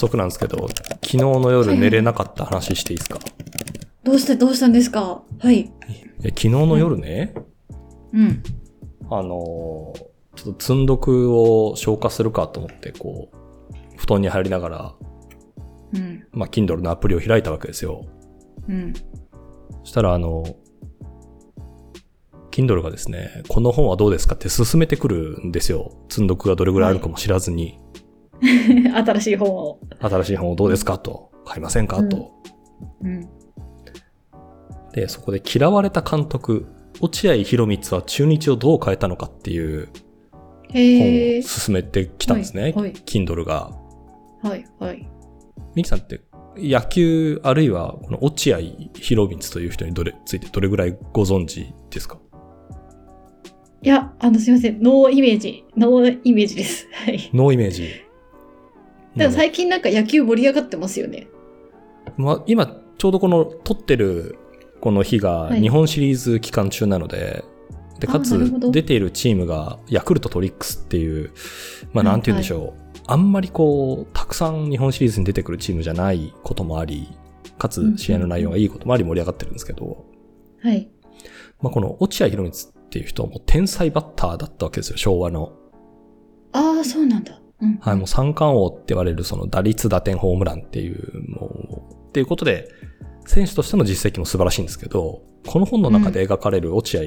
速なんですけど、昨日の夜寝れなかった話していいですか、どうしてどうしたんですか？はい。いや昨日の夜ね、うん。あのーちょっと積んどくを消化するかと思って、こう、布団に入りながら、うん。まあ、Kindle のアプリを開いたわけですよ。うん。そしたら、あの、Kindle がですね、この本はどうですか？って勧めてくるんですよ。積んどくがどれぐらいあるかも知らずに、新しい本を。新しい本をどうですか？と、買いませんか？と。うん。で、そこで嫌われた監督、落合博光は中日をどう変えたのかっていう本を。進めてきたんですね。はいはい Kindle が。はい、はい。ミキさんって野球あるいはこの落合博光という人にどれついてどれぐらいご存知ですか？いや、あの、すいません。ノーイメージ。ノーイメージです。はい。ノーイメージ。でも最近なんか野球盛り上がってますよね。まあ、今ちょうどこの撮ってるこの日がはい日本シリーズ期間中なので、で、かあなるつ出ているチームがヤクルトトリックスっていう、まあはいなんて言うんでしょう。あんまりこう、たくさん日本シリーズに出てくるチームじゃないこともあり、かつ試合の内容がいいこともあり盛り上がってるんですけど、はい。まあこの落合博光っていう人はもう天才バッターだったわけですよ、昭和の。ああ、そうなんだ。うん。はい、もう三冠王って言われるその打率、打点、ホームランっていう、もう、っていうことで、選手としての実績も素晴らしいんですけど、この本の中で描かれる落合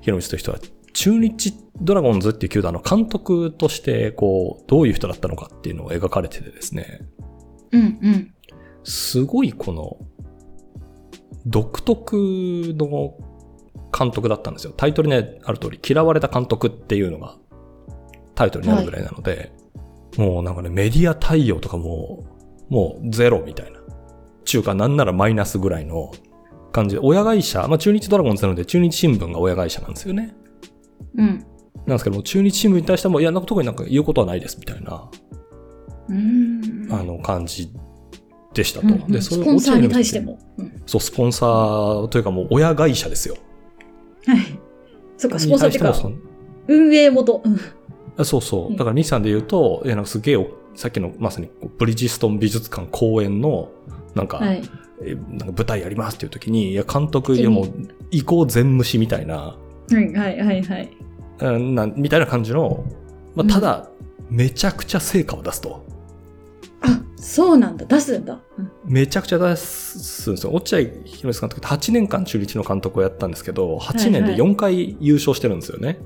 博光という人は、中日ドラゴンズっていう球団の監督として、こう、どういう人だったのかっていうのを描かれててですね、うん、うん。すごいこの、独特の監督だったんですよ。タイトルにある通り、嫌われた監督っていうのがタイトルになるぐらいなので、もうなんかね、メディア対応とかも、もうゼロみたいな。中華なんならマイナスぐらいの感じで、親会社、まあ中日ドラゴンズなので中日新聞が親会社なんですよね。うん。なんですけども、中日新聞に対しても、いや、なんか特になんか言うことはないですみたいな、うーん。あの感じでしたと。うんうんで、それスポンサーに対しても。うん。そう、スポンサーというかもう親会社ですよ。はい。そっか、スポンサーってか運営元。うん。そうそうう。んだから、西さんで言うと、いや、なんかすげえお、さっきのまさにブリヂストン美術館公演の、なんか、はい。えなんか舞台やりますっていう時に、いや、監督、いやもう、移行全無視みたいな、はい、はい、はい、はい。うんなんみたいな感じの、まあ、ただ、めちゃくちゃ成果を出すと。あ、そうなんだ。出すんだ。うんめちゃくちゃ出すんですよ。落合博満監督って8年間中日の監督をやったんですけど、8年で4回優勝してるんですよね。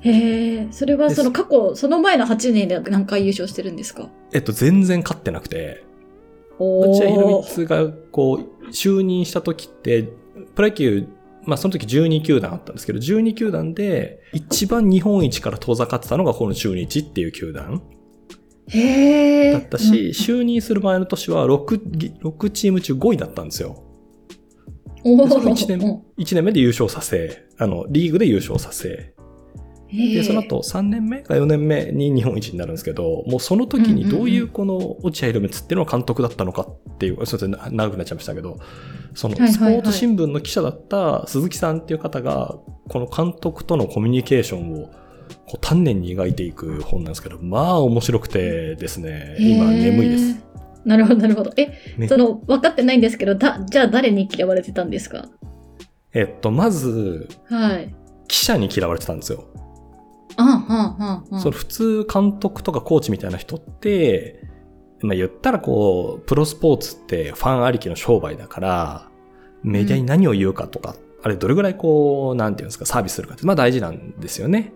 へえ、それはそので過去、その前の8年で何回優勝してるんですか？えっと、全然勝ってなくて、お落合博ー。満がこう、就任した時って、プロ野球、まあその時12球団あったんですけど、12球団で一番日本一から遠ざかってたのがこの中日っていう球団へえ。だったし、就任する前の年は 6, 6チーム中5位だったんですよ。そのー1年、一年目で優勝させ、あの、リーグで優勝させ、で、その後3年目か4年目に日本一になるんですけど、もうその時にどういうこの落合博満っていうのが監督だったのかっていう、すいません、長くなっちゃいましたけど、そのスポーツ新聞の記者だった鈴木さんっていう方が、この監督とのコミュニケーションをこう丹念に描いていく本なんですけど、まあ面白くてですね、今眠いです。なるほど、なるほど。え、ねその、分かってないんですけど、だ、じゃあ誰に嫌われてたんですか？えっと、まず、はい。記者に嫌われてたんですよ。その普通監督とかコーチみたいな人って、まあ言ったらこう、プロスポーツってファンありきの商売だから、メディアに何を言うかとか、あれどれぐらいこう、なんていうんですか、サービスするかって、まあ大事なんですよね。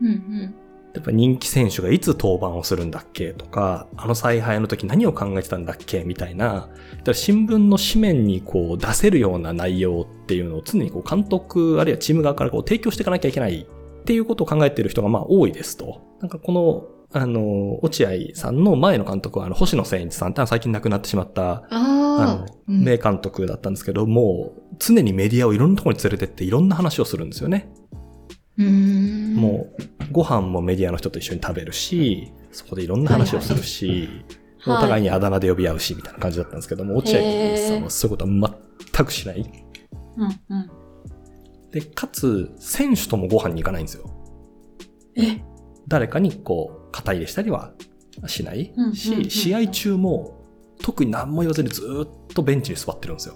うん、うん。やっぱ人気選手がいつ登板をするんだっけとか、あの采配の時何を考えてたんだっけみたいな、だから新聞の紙面にこう出せるような内容っていうのを常にこう監督あるいはチーム側からこう提供していかなきゃいけないっていうことを考えている人がまあ多いですと。なんかこの、あの、落合さんの前の監督はあの星野千一さんって最近亡くなってしまったあの、、うん名監督だったんですけど、もう常にメディアをいろんなところに連れてっていろんな話をするんですよね。うーん。もう、ご飯もメディアの人と一緒に食べるし、そこでいろんな話をするし、はいお互いにあだ名で呼び合うし、みたいな感じだったんですけども、落合さんはそういうことは全くしない。うん、うん。で、かつ、選手ともご飯に行かないんですよ。え、誰かにこう、肩入れしたりはしないうんうんうんし、試合中も特に何も言わずにずーっとベンチに座ってるんですよ。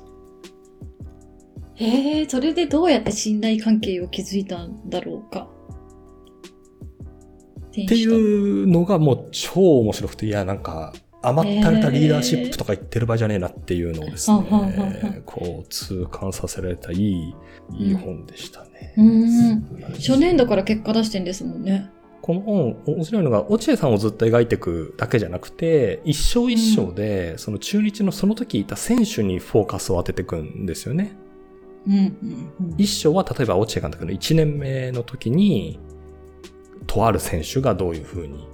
へえ、それでどうやって信頼関係を築いたんだろうか？っっていうのがもう超面白くて、いや、なんか、甘ったれたリーダーシップとか言ってる場合じゃねえなっていうのをですねん、こう、痛感させられたいい、いい本でしたね。うん。初年度から結果出してんですもんね。この本、面白いのが、落合さんをずっと描いていくだけじゃなくて、一章一章で、その中日のその時いた選手にフォーカスを当てていくんですよね。うんうんうん。一章は例えば落合監督の1年目の時に、とある選手がどういう風に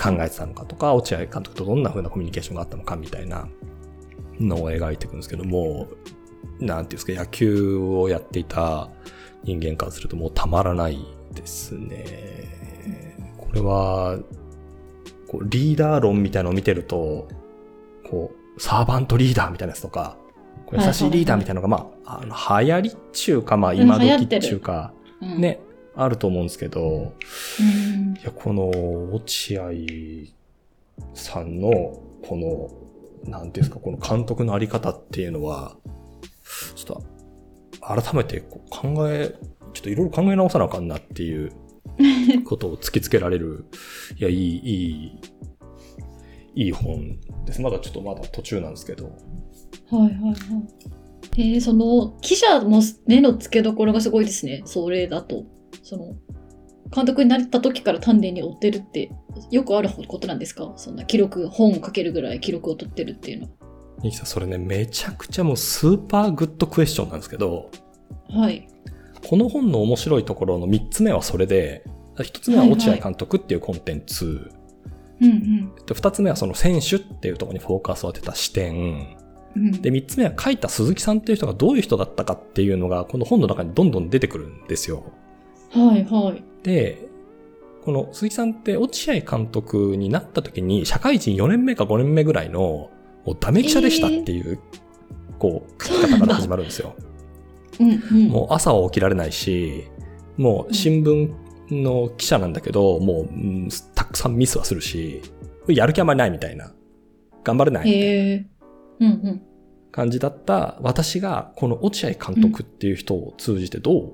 考えてたのかとか、落合監督とどんな風なコミュニケーションがあったのかみたいなのを描いていくんですけども、なんていうんですか、野球をやっていた人間からするともうたまらないですね。これは、こうリーダー論みたいなのを見てると、こう、サーバントリーダーみたいなやつとか、優しいリーダーみたいなのが、まあ、あの、流行りっちゅうか、まあ、今時っちゅうか、うん。ね、あると思うんですけど、うんいや、この、落合さんの、この、なんていうんですか、この監督のあり方っていうのは、ちょっと、改めてこう考え、ちょっといろいろ考え直さなあかんなっていう ことを突きつけられる、いや、いい、いい、いい本です。まだちょっとまだ途中なんですけど。はいはいはい。えー、その、記者も目の付けどころがすごいですね。それだと。その、監督になった時から丹念に追ってるって、よくあることなんですか？そんな記録、本を書けるぐらい記録を取ってるっていうのニキさん、それね、めちゃくちゃもうスーパーグッドクエスチョンなんですけど、は。はい。この本の面白いところの3つ目はそれで、1つ目は落合監督っていうコンテンツ、うんで2つ目はその選手っていうところにフォーカスを当てた視点、うん。うん、で3つ目は書いた鈴木さんっていう人がどういう人だったかっていうのがこの本の中にどんどん出てくるんですよ。はいはい。で、この鈴木さんって落合監督になった時に社会人4年目か5年目ぐらいのもうダメ記者でしたっていう、こう書き方から始まるんですよ。うんうん。もう朝は起きられないし、もう新聞の記者なんだけど、もう、うんたくさんミスはするし、やる気あんまりないみたいな。頑張れないみたいな。感じだった私が、この落合監督っていう人を通じてどう、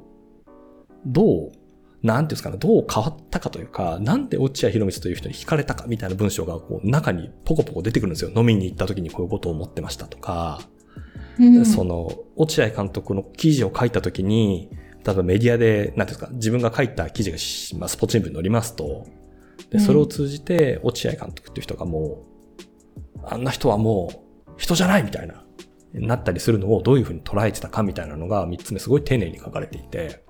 どう、なんていうんですかね、どう変わったかというか、なんで落合博満という人に惹かれたかみたいな文章がこう中にポコポコ出てくるんですよ。飲みに行った時にこういうことを思ってましたとか、うん、その、落合監督の記事を書いたときに、例えばメディアで、なんていうんですか、自分が書いた記事がし、まあ、スポーツ新聞に載りますと、で、うん。それを通じて、落合監督っていう人がもう、あんな人はもう、人じゃないみたいな、なったりするのをどういうふうに捉えてたかみたいなのが、三つ目すごい丁寧に書かれていて、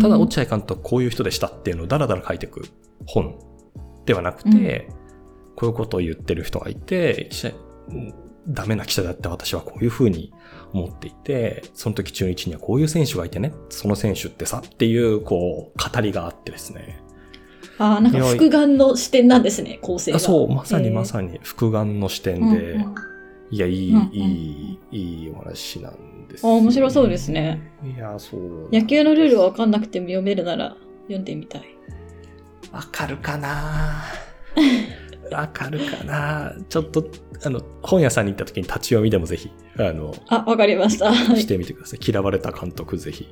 ただ落合監督はこういう人でしたっていうのをダラダラ書いていく本ではなくて、こういうことを言ってる人がいて、ダメな記者だって私はこういうふうに思っていて、その時中日にはこういう選手がいてね、その選手ってさっていう、こう、語りがあってですね。ああ、なんか複眼の視点なんですね、構成が。あそう、まさにまにさに、複眼の視点で、うんうんいや、いい、うんうん。いい、いいお話なんです、あ面白そうですね。いや、そう。野球のルールは分かんなくても読めるなら読んでみたい。わかるかな？わかるかな？ちょっと、あの、本屋さんに行った時に立ち読みでもぜひ、あの、あ、わかりました。はしい。てみてください。嫌われた監督ぜひ。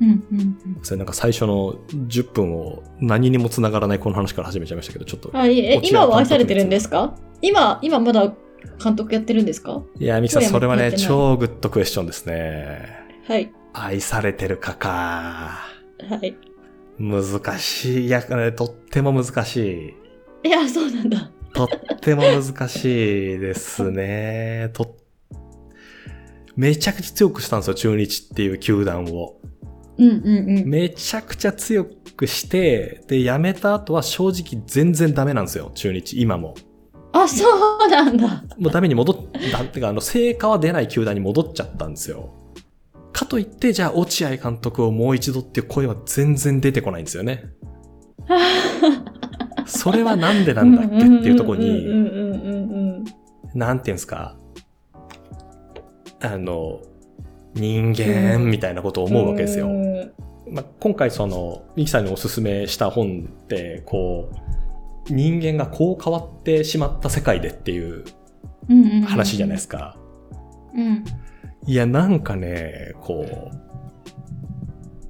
うんうんそれなんか最初の10分を何にも繋がらないこの話から始めちゃいましたけど、ちょっとうん。。あ、いいえ今は愛されてるんですか？今、今まだ監督やってるんですか？いや、ミキさん、今それはね、超グッドクエスチョンですね。はい。愛されてるかか。はい。難しい。いや、ねとっても難しい。いや、そうなんだ。とっても難しいですね。と、めちゃくちゃ強くしたんですよ、中日っていう球団を。うんうんうん。めちゃくちゃ強くして、で、辞めた後は正直全然ダメなんですよ、中日、今も。あ、そうなんだ。もうダメに戻っ、だってか、あの、成果は出ない球団に戻っちゃったんですよ。かといって、じゃあ、落合監督をもう一度っていう声は全然出てこないんですよね。それはなんでなんだっけっていうところに、なんていうんですか、あの、人間みたいなことを思うわけですよ。んまあ、今回その、ミキさんにおすすめした本って、こう、人間がこう変わってしまった世界でっていう話じゃないですか。うん。いや、なんかね、こう、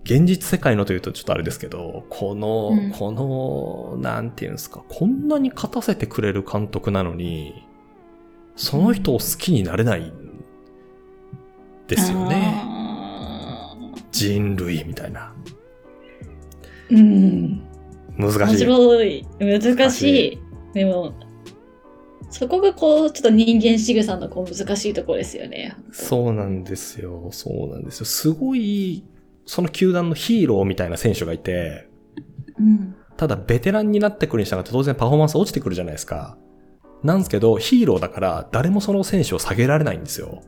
現実世界のというとちょっとあれですけど、この、うんこの、なんていうんですか、こんなに勝たせてくれる監督なのに、その人を好きになれないんですよね。あ人類みたいな。ーうん。難しい。面白い。難しい。でも、そこがこう、ちょっと人間仕草のこう難しいところですよね。そうなんですよ。そうなんですよ。すごい、その球団のヒーローみたいな選手がいて、うん。ただベテランになってくるに従って当然パフォーマンス落ちてくるじゃないですか。なんですけど、ヒーローだから誰もその選手を下げられないんですよ。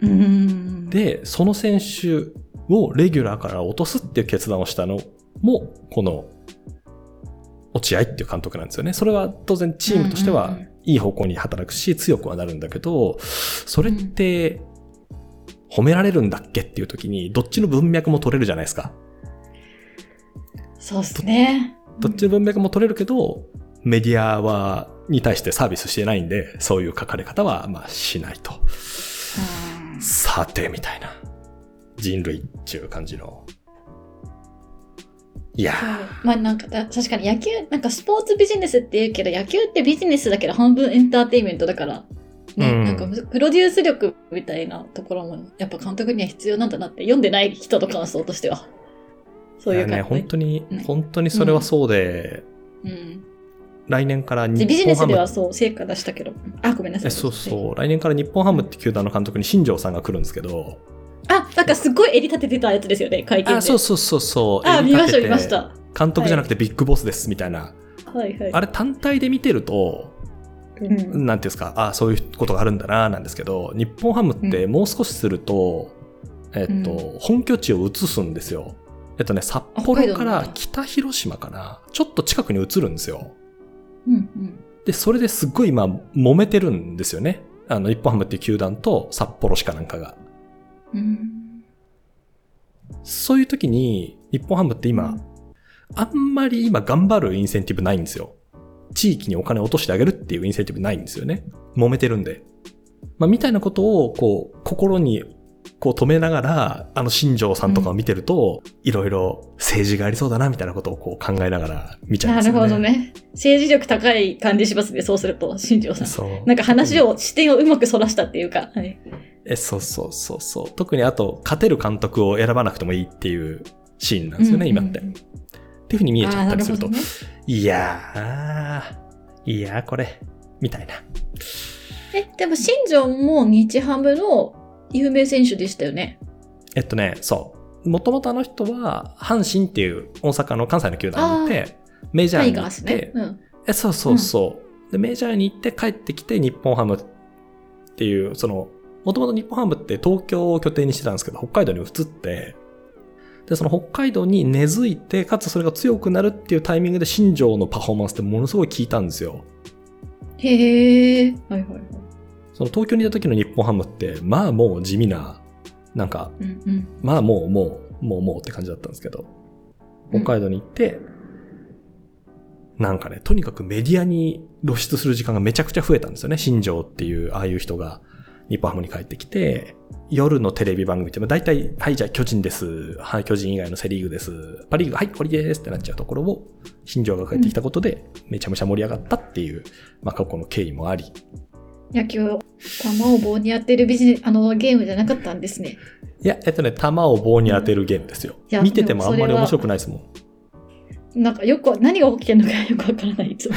うん。で、その選手をレギュラーから落とすっていう決断をしたのも、この、落合っていう監督なんですよね。それは当然チームとしてはいい方向に働くし、強くはなるんだけど、それって、褒められるんだっけっていう時に、どっちの文脈も取れるじゃないですか。そうですね。どっちの文脈も取れるけど、メディアは、に対してサービスしてないんで、そういう書かれ方は、まあ、しないと。うんさて、みたいな。人類っていう感じの。いや。ーまあなんかた確かに野球なんかスポーツビジネスって言うけど野球ってビジネスだけど半分エンターテインメントだからね、うん。なんかプロデュース力みたいなところもやっぱ監督には必要なんだなって読んでない人の感想としては。そういう感じ、本当にね、本当にそれはそうで、うん、来年から日でビジネスでは。そう成果出したけど。あごめんなさえいそうそう。来年から日本ハムって球団の監督に新庄さんが来るんですけど、あなんかすごい襟立ててたやつですよね会見であ、そうそうそうそう。あ見ました見ました監督じゃなくてビッグボスですみたいな。はいはいあれ単体で見てると、うんなんていうんですか、あそういうことがあるんだな、なんですけど、日本ハムってもう少しすると、えっと、う本拠地を移すんですよ。えっとね、札北幌から北広島かな、ちょっと近くに移るんですよ。うんうんで、それですっごい今、揉めてるんですよね。あの、日本ハムっていう球団と札幌市かなんかが。そういう時に、日本ハムって今、あんまり今頑張るインセンティブないんですよ。地域にお金落としてあげるっていうインセンティブないんですよね。揉めてるんで。まあ、みたいなことを、こう、心に、こう止めながら、あの新庄さんとかを見てると、いろいろ政治がありそうだな、みたいなことをこう考えながら見ちゃうんですよね。なるほど。ね政治力高い感じしますねそうすると新庄さんそう。なんか話を、視点をうまくそらしたっていうか。はい。え、そうそうそうそう。特にあと、勝てる監督を選ばなくてもいいっていうシーンなんですよね、今って。っうんうんていうふうに見えちゃったりすると。るいやー、いやーこれ、みたいな。え、でも新庄も日ハムの有名選手でしたよね。えっとね、そう。もともとあの人は、阪神っていう大阪の関西の球団にいて、メジャターに行っイガースねて。、うん。え、そうそうそう、で、メジャーに行って帰ってきて日本ハムっていう、その、もともと日本ハムって東京を拠点にしてたんですけど、北海道に移って、で、その北海道に根付いて、かつそれが強くなるっていうタイミングで新庄のパフォーマンスってものすごい効いたんですよ。へえ。はいはいはい。その東京にいた時の日本ハムって、まあもう地味な、なんか、うんうん。まあもうもう、もうもうって感じだったんですけど、北海道に行って、なんかね、とにかくメディアに露出する時間がめちゃくちゃ増えたんですよね。新庄っていう、ああいう人が日本ハムに帰ってきて、夜のテレビ番組って、まあ大体、はい、じゃあ巨人です。はい、巨人以外のセリーグです。パリーグ、はい、これですってなっちゃうところを、新庄が帰ってきたことで、めちゃめちゃ盛り上がったっていう、まあ過去の経緯もあり。野球、球を棒に当てるビジネス、あのゲームじゃなかったんですね。いや、えっとね、球を棒に当てるゲームですよい。や見ててもあんまり面白くないですもん。なんかよく、何が起きてるのかよくわからない、いつも。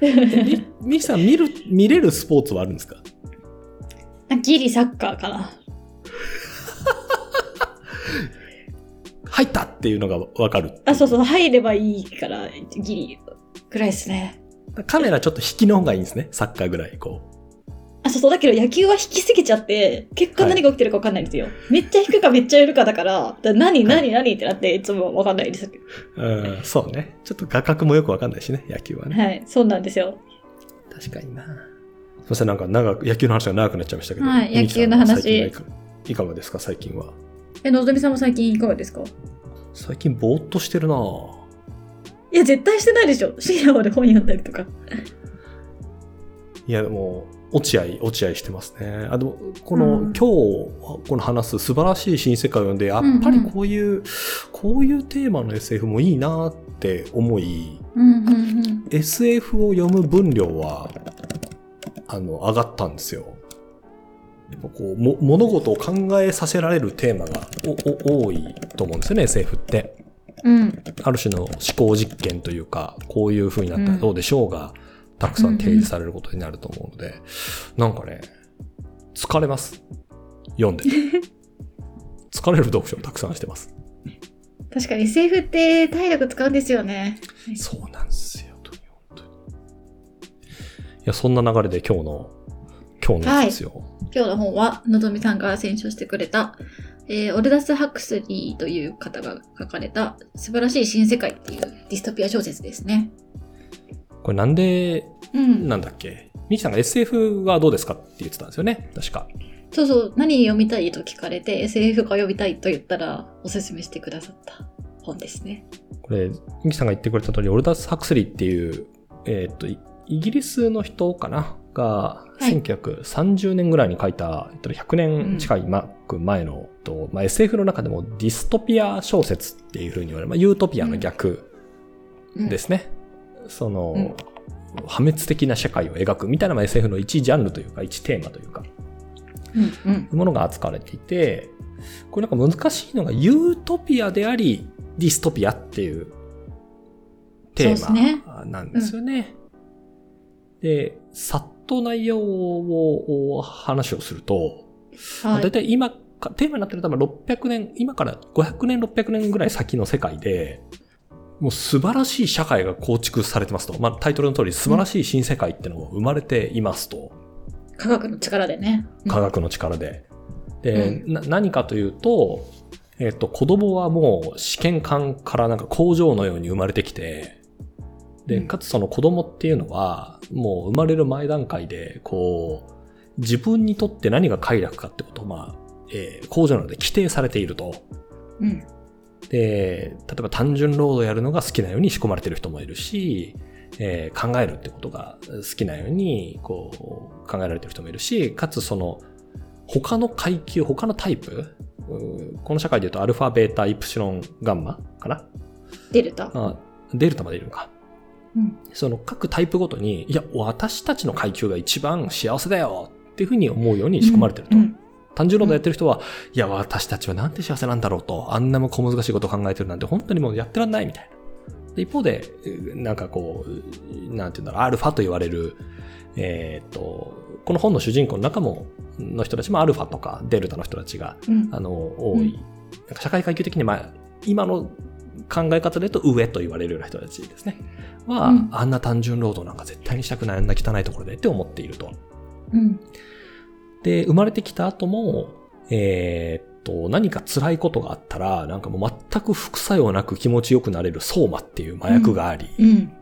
みミキさん見る、見れるスポーツはあるんですか？ギリサッカーかな。入ったっていうのがわかる。あ、そうそう、入ればいいから、ギリぐらいですね。カメラちょっと引きの方がいいんですね。サッカーぐらい、こあ、そうそう、だけど野球は引きすぎちゃって、結果何が起きてるか分かんないんですよ。めっちゃ引くかめっちゃやるかだから、だ何、何、何ってなって、いつも分かんないです。う。うん、そうね。ちょっと画角もよくわかんないしね、野球はね。はい、そうなんですよ。確かにな。すみません、なんか長く、野球の話が長くなっちゃいましたけど。はい野球の話いかがですか、最近は。え、のぞみさんも最近いかがですか？最近ぼーっとしてるなぁいや、絶対してないでしょ。深夜まで本読んだりとか。いや、でも、落合、落合してますね。あ、でも、この、うん今日、この話す素晴らしい新世界を読んで、やっぱりこういう、こういうテーマの SF もいいなって思い、うんうんうん。SF を読む分量は、あの、上がったんですよ。やっぱこう、も、物事を考えさせられるテーマがおお多いと思うんですよね、SF って。うん。ある種の思考実験というか、こういう風になったらどうでしょうが、たくさん提示されることになると思うので、なんかね、疲れます。読んで。疲れる読書をたくさんしてます。確かに SF って体力使うんですよね。そうなんですよ、本当に。いや、そんな流れで今日の、今日のやつですよ。今日の本は、のぞみさんが選書してくれた、えーオルダス・ハクスリーという方が書かれた素晴らしい新世界っていうディストピア小説ですね。これなんで、うん。なんだっけ？ミキさんが SF はどうですかって言ってたんですよね、確か。そうそう、何読みたいと聞かれて SF が読みたいと言ったらおすすめしてくださった本ですね。これ、ミキさんが言ってくれた通り、オルダス・ハクスリーっていう、えーっと、イイギリスの人かな？が、はい1930年ぐらいに書いた、えっと100年近いマック前の、とまあ、SF の中でもディストピア小説っていうふうに言われる、まあ、ユートピアの逆うんですね。その、うん破滅的な社会を描くみたいなまあ SF の一ジャンルというか、一テーマというか、うんうん。ものが扱われていて、これなんか難しいのがユートピアであり、ディストピアっていうテーマなんですよね。で、さっと内容をお話をすると、まあはい。大体今か、テーマになってるのは多分600年、今から500年、600年ぐらい先の世界で、もう素晴らしい社会が構築されてますと。まあタイトルの通り素晴らしい新世界っていうのも生まれていますと。科学の力でね。科学の力で。で、うな何かというと、えっ、と、子供はもう試験管からなんか工場のように生まれてきて、で、うんかつその子供っていうのは、もう生まれる前段階で、こう、自分にとって何が快楽かってことを、まあ、えー工場なので規定されていると。うん。で、例えば単純労働やるのが好きなように仕込まれてる人もいるし、えー考えるってことが好きなように、こう、考えられてる人もいるし、かつその、他の階級、他のタイプ、この社会で言うとアルファ、ベータ、イプシロン、ガンマかな？デルタ？あデルタまでいるのか。うん。その各タイプごとに、いや、私たちの階級が一番幸せだよっていうふうに思うように仕込まれてると。うん単純労働やってる人は、いや、私たちはなんて幸せなんだろうと、あんなも小難しいことを考えてるなんて本当にもうやってらんないみたいな。で一方で、うなんかこう、なんていうんだろう、アルファと言われる、えーっと、この本の主人公の中も、の人たちもアルファとかデルタの人たちが、うんあの、多い。うんなんか社会階級的に、まあ、今の考え方で言うと上と言われるような人たちですね。は、うんあんな単純労働なんか絶対にしたくない、あんな汚いところでって思っていると。うん。で、生まれてきた後も、えーっと、何か辛いことがあったら、なんかもう全く副作用なく気持ちよくなれる相馬っていう麻薬があり、うん。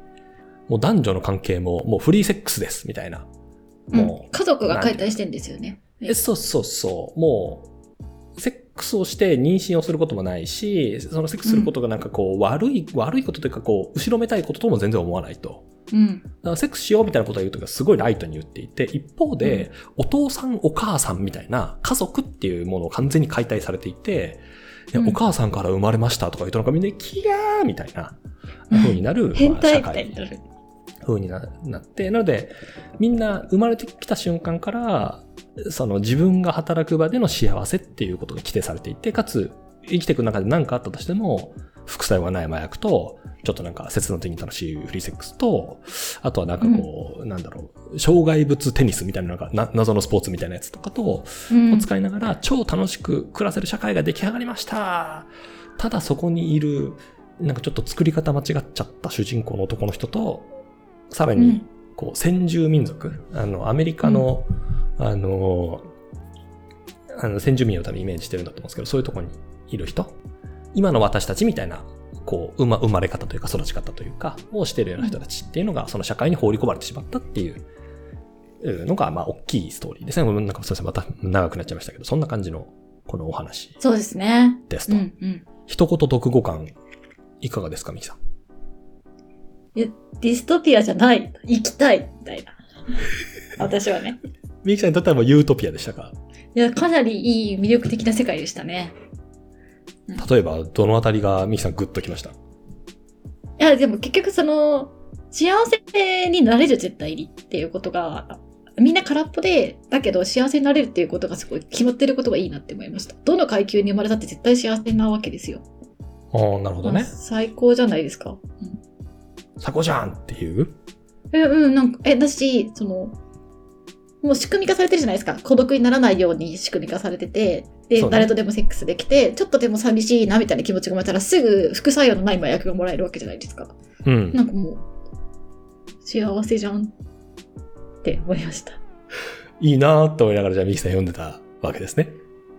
もう男女の関係ももうフリーセックスです、みたいな。もうん家族が解体してんですよね。う、えそうそうそう、もックスをして妊娠をすることもないし、そのセックスすることがなんかこう、悪い、悪いことというかこう、後ろめたいこととも全然思わないと。うん。だからセックスしようみたいなことを言うときはすごいライトに言っていて、一方で、お父さんお母さんみたいな家族っていうものを完全に解体されていて、いやうんお母さんから生まれましたとか言うとなんかみんなキャーみたいな風になる、社会みたいになる。風にななって、なので、みんな生まれてきた瞬間から、その自分が働く場での幸せっていうことが規定されていて、かつ生きていく中で何かあったとしても、副作用がない麻薬と、ちょっとなんか切な的に楽しいフリーセックスと、あとはなんかこう、なんだろう、障害物テニスみたいななんかな謎のスポーツみたいなやつとかと、うんを使いながら超楽しく暮らせる社会が出来上がりました。ただそこにいる、なんかちょっと作り方間違っちゃった主人公の男の人と、さらにうん、こう、先住民族、あの、アメリカの、あの、あの、先住民を多分イメージしてるんだと思うんですけど、そういうところにいる人、今の私たちみたいな、こう、生ま生まれ方というか育ち方というか、をしてるような人たちっていうのが、その社会に放り込まれてしまったっていううんのが、まあ、大きいストーリーですね。なんか、すいません、また長くなっちゃいましたけど、そんな感じの、このお話そうですね。ですと。うんうん。一言読語感、いかがですか、ミキさん？ディストピアじゃない。生きたい。みたいな。私はね。みゆきさんにとってはもうユートピアでしたか？いや、かなりいい魅力的な世界でしたね。例えば、どのあたりがみゆきさんグッときました？いや、でも結局その、幸せになれる絶対にっていうことが、みんな空っぽで、だけど幸せになれるっていうことがすごい決まってることがいいなって思いました。どの階級に生まれたって絶対幸せなわけですよ。ああ、なるほどね。最高じゃないですか。うん最高じゃんっていう？え、うん、なんか、え、だし、その、もう仕組み化されてるじゃないですか。孤独にならないように仕組み化されてて、で、ね誰とでもセックスできて、ちょっとでも寂しいなみたいな気持ちが生まれたら、すぐ副作用のない麻薬がもらえるわけじゃないですか。うん。なんかもう、幸せじゃんって思いました。いいなーって思いながら、じゃあみゆきさん読んでたわけですね。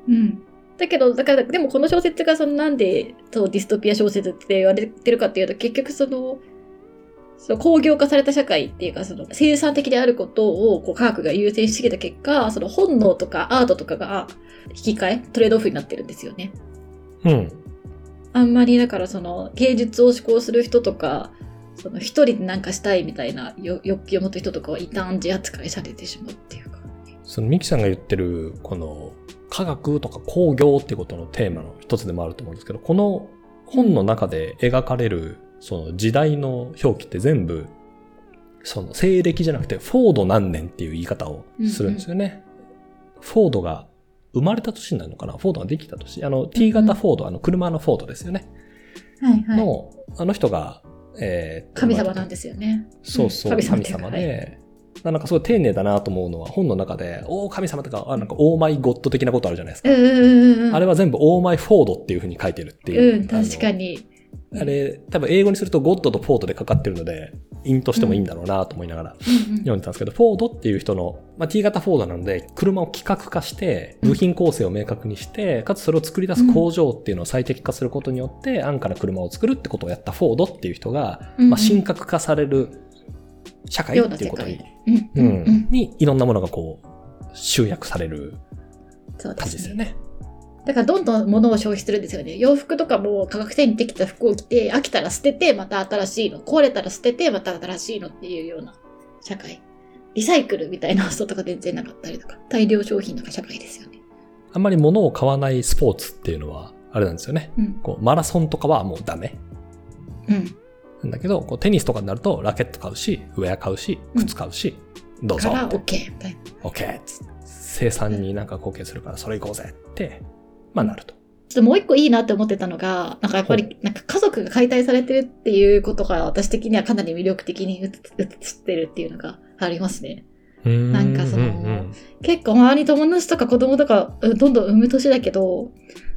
うん。だけど、だから、でもこの小説がそのなんでそうディストピア小説って言われてるかっていうと、結局その、その工業化された社会っていうか、その生産的であることをこう科学が優先しすぎた結果、その本能とかアートとかが引き換え、トレードオフになってるんですよね。うん。あんまりだからその芸術を思考する人とか、その一人でなんかしたいみたいな欲欲求を持った人とかは異端児扱いされてしまうっていうか。そのミキさんが言ってる、この科学とか工業ってことのテーマの一つでもあると思うんですけど、この本の中で描かれる、その時代の表記って全部、その西暦じゃなくて、フォード何年っていう言い方をするんですよね。フォードが生まれた年になるのかな？フォードができた年。あの、T 型フォード、あの、車のフォードですよね。はいはい。の、あの人が、えーと神様なんですよね。そうそう、うん神神様様で、なんかすごい丁寧だなと思うのは、本の中で、おー神様とか、あなんかオーマイゴッド的なことあるじゃないですか。うんうんうんうん。あれは全部オーマイフォードっていう風に書いてるっていう。うん、確かに。あれ、多分英語にするとゴッドとフォードでかかってるので、韻としてもいいんだろうなと思いながら読んでたんですけど、フォードっていう人の、まあ、T 型フォードなので、車を規格化して、部品構成を明確にして、かつそれを作り出す工場っていうのを最適化することによって、安価な車を作るってことをやったフォードっていう人が、まあ、神格化される社会っていうことに界。うんにいろんなものがこう集約される感じですすよね。ね。だからどんどん物を消費するんですよね。洋服とかも価格点にできた服を着て、飽きたら捨てて、また新しいの。壊れたら捨てて、また新しいのっていうような社会。リサイクルみたいな発想とか全然なかったりとか、大量消費の社会ですよね。あんまり物を買わないスポーツっていうのはあれなんですよね。うん。こうマラソンとかはもうダメ。うん。なんだけど、こうテニスとかになるとラケット買うし、ウェア買うし、靴買うし、どうぞ。から OK みたいな。OK! つって生産になんか貢献するからそれ行こうぜって、まあなると。ちょっともう一個いいなって思ってたのが、なんかやっぱり、なんか家族が解体されてるっていうことが私的にはかなり魅力的に映ってるっていうのがありますね。なんかそのうんうん結構周りに友達とか子供とかうんどんどん産む年だけど、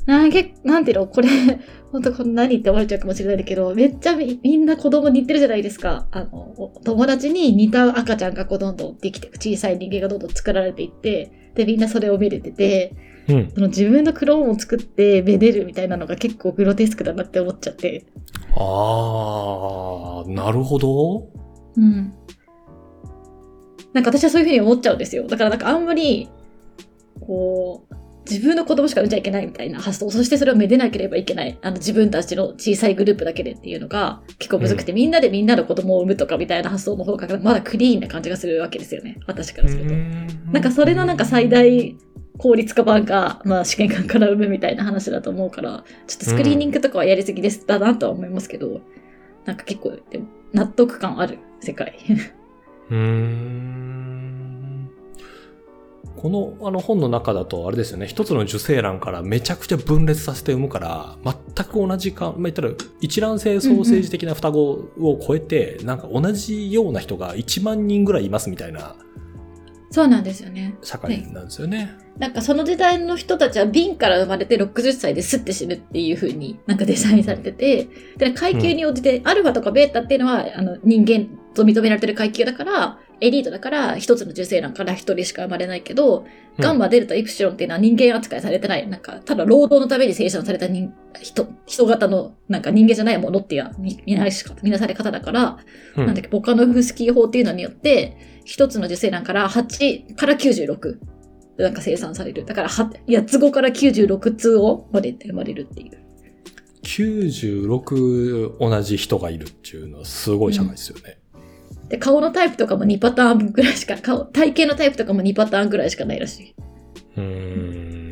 なんけなんていうのこれ、本当これ何って思われちゃうかもしれないけど、めっちゃみみんな子供に似てるじゃないですか。あの、お友達に似た赤ちゃんがこうどんどんできて、小さい人間がどんどん作られていって、で、みんなそれをめでてて、うん。その自分のクローンを作ってめでるみたいなのが結構グロテスクだなって思っちゃって。あー、なるほど。うん。なんか私はそういうふうに思っちゃうんですよ。だからなんかあんまり、こう、自分の子供しか産んじゃいけないみたいな発想、そしてそれをめでなければいけない。あの自分たちの小さいグループだけでっていうのが結構むずくて、みんなでみんなの子供を産むとかみたいな発想の方がまだクリーンな感じがするわけですよね。私からすると。なんかそれのなんか最大効率化版が、まあ試験官から産むみたいな話だと思うから、ちょっとスクリーニングとかはやりすぎです、だなとは思いますけど、なんか結構、でも納得感ある世界。うんこのあの本の中だとあれですよね一つの受精卵からめちゃくちゃ分裂させて産むから全く同じか、まあ、言ったら一卵性ソーセージ的な双子を超えて、なんか同じような人が1万人ぐらいいますみたいなそうなんですよね。社会なんですよね。なんかその時代の人たちは瓶から生まれて60歳でスッて死ぬっていう風になんかデザインされてて、で階級に応じて、アルファとかベータっていうのはあの人間と認められてる階級だから、エリートだから一つの受精卵から一人しか生まれないけど、ガンマ、デルタ、イプシロンっていうのは人間扱いされてない。なんか、ただ労働のために生産された人、人、人型の、なんか人間じゃないものっていう見見なし方、見なされ方だから、うんなんだっけ、ボカノフスキー法っていうのによって、一つの受精卵から8から96。なんか生産される。だから、は8つ子から96通をまで生まれるっていう。96同じ人がいるっていうのはすごい社会ですよね。で、顔のタイプとかも2パターンぐらいしか、顔、体型のタイプとかも2パターンぐらいしかないらしい。うーん。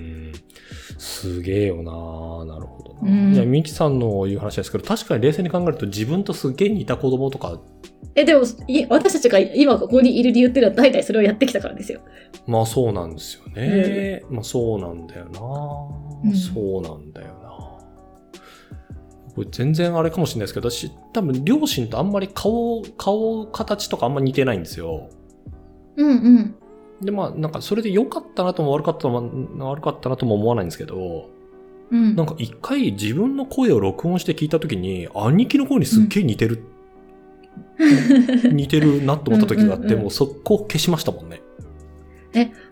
すげえよなーなるほどな。うんいや、ミキさんの言う話ですけど、確かに冷静に考えると自分とすげえ似た子供とか、え、でも、い私たちが今ここにいる理由っていうのは大体それをやってきたからですよ。まあそうなんですよね。まあそうなんだよな、うんそうなんだよなこれ全然あれかもしれないですけど、私多分両親とあんまり顔、顔形とかあんま似てないんですよ。うんうん。で、まあなんかそれで良かったなとも悪かったな悪かったなとも思わないんですけど、うん。なんか一回自分の声を録音して聞いたときに、兄貴の声にすっげえ似てる、似てるなと思った時があって、うんうんうんもう速攻消しましたもんね。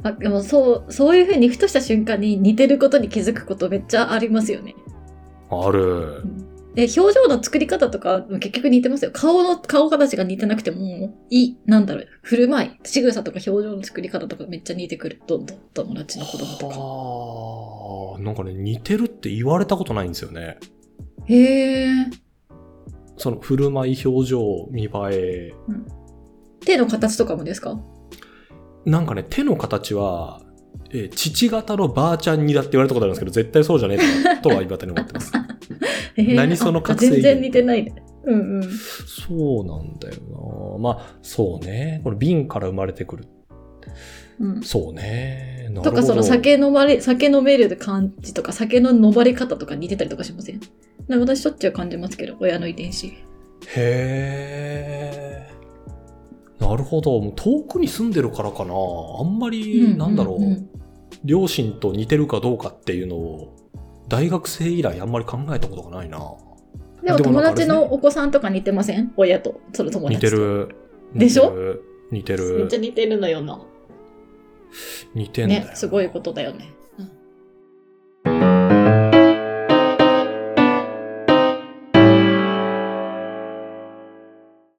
あでもそう、そういうふうにふとした瞬間に似てることに気づくことめっちゃありますよね。ある。で、表情の作り方とか結局似てますよ。顔の、顔形が似てなくても、いい、なんだろう、振る舞い、仕草とか表情の作り方とかめっちゃ似てくる。どんどん友達の子供とか。はあ、なんかね、似てるって言われたことないんですよね。へえ。その振る舞い、表情、見栄え。手の形とかもですか？なんかね、手の形は、えー父方のばあちゃんにだって言われたことあるんですけど、絶対そうじゃねえととは今に思ってます。何そのあ覚醒全然似てないね。うんうん。そうなんだよなまあ、そうね。これ瓶から生まれてくる。うん、そうね。とかその酒飲まれ、酒飲める感じとか酒の飲まれ方とか似てたりとかしません？な私しょっちゅう感じますけど、親の遺伝子。へえ。なるほど。もう遠くに住んでるからかな。あんまり、なんだろう,、んん両親と似てるかどうかっていうのを、大学生以来あんまり考えたことがないな。でも友達のお子さんとか似てません？親と、その友達と？似て。る。でしょ？似てる。似てる。めっちゃ似てるのよな。似てんだよな。ね、すごいことだよね。